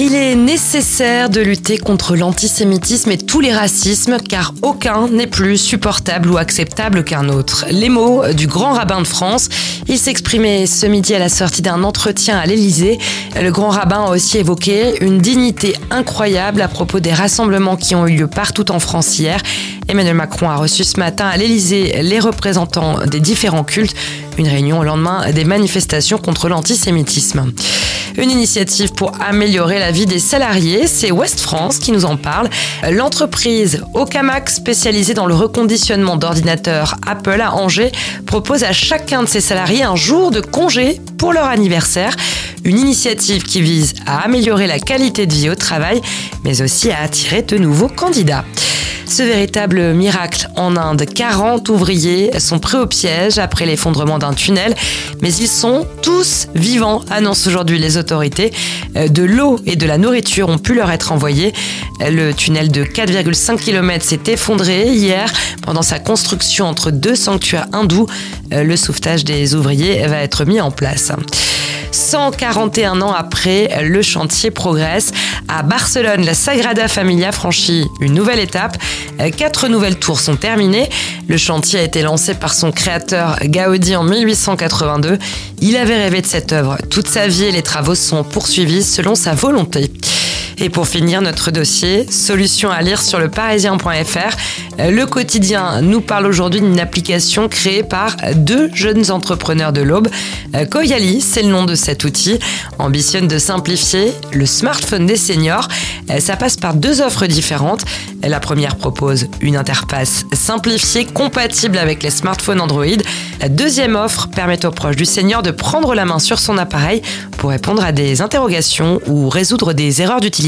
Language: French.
Il est nécessaire de lutter contre l'antisémitisme et tous les racismes car aucun n'est plus supportable ou acceptable qu'un autre. Les mots du grand rabbin de France, il s'exprimait ce midi à la sortie d'un entretien à l'Élysée. Le grand rabbin a aussi évoqué une dignité incroyable à propos des rassemblements qui ont eu lieu partout en France hier. Emmanuel Macron a reçu ce matin à l'Élysée les représentants des différents cultes, une réunion au lendemain des manifestations contre l'antisémitisme. Une initiative pour améliorer la vie des salariés, c'est West France qui nous en parle. L'entreprise Okamax, spécialisée dans le reconditionnement d'ordinateurs Apple à Angers, propose à chacun de ses salariés un jour de congé pour leur anniversaire. Une initiative qui vise à améliorer la qualité de vie au travail, mais aussi à attirer de nouveaux candidats. Ce véritable miracle en Inde, 40 ouvriers sont pris au piège après l'effondrement d'un tunnel, mais ils sont tous vivants, annoncent aujourd'hui les autorités. Euh, de l'eau et de la nourriture ont pu leur être envoyés. Le tunnel de 4,5 km s'est effondré hier pendant sa construction entre deux sanctuaires hindous. Euh, le sauvetage des ouvriers va être mis en place. 141 ans après, le chantier progresse. À Barcelone, la Sagrada Familia franchit une nouvelle étape. Quatre nouvelles tours sont terminées. Le chantier a été lancé par son créateur Gaudi en 1882. Il avait rêvé de cette œuvre toute sa vie et les travaux sont poursuivis selon sa volonté. Et pour finir notre dossier, solution à lire sur le parisien.fr. Le quotidien nous parle aujourd'hui d'une application créée par deux jeunes entrepreneurs de l'Aube. Koyali, c'est le nom de cet outil, ambitionne de simplifier le smartphone des seniors. Ça passe par deux offres différentes. La première propose une interface simplifiée, compatible avec les smartphones Android. La deuxième offre permet aux proches du senior de prendre la main sur son appareil pour répondre à des interrogations ou résoudre des erreurs d'utilisation.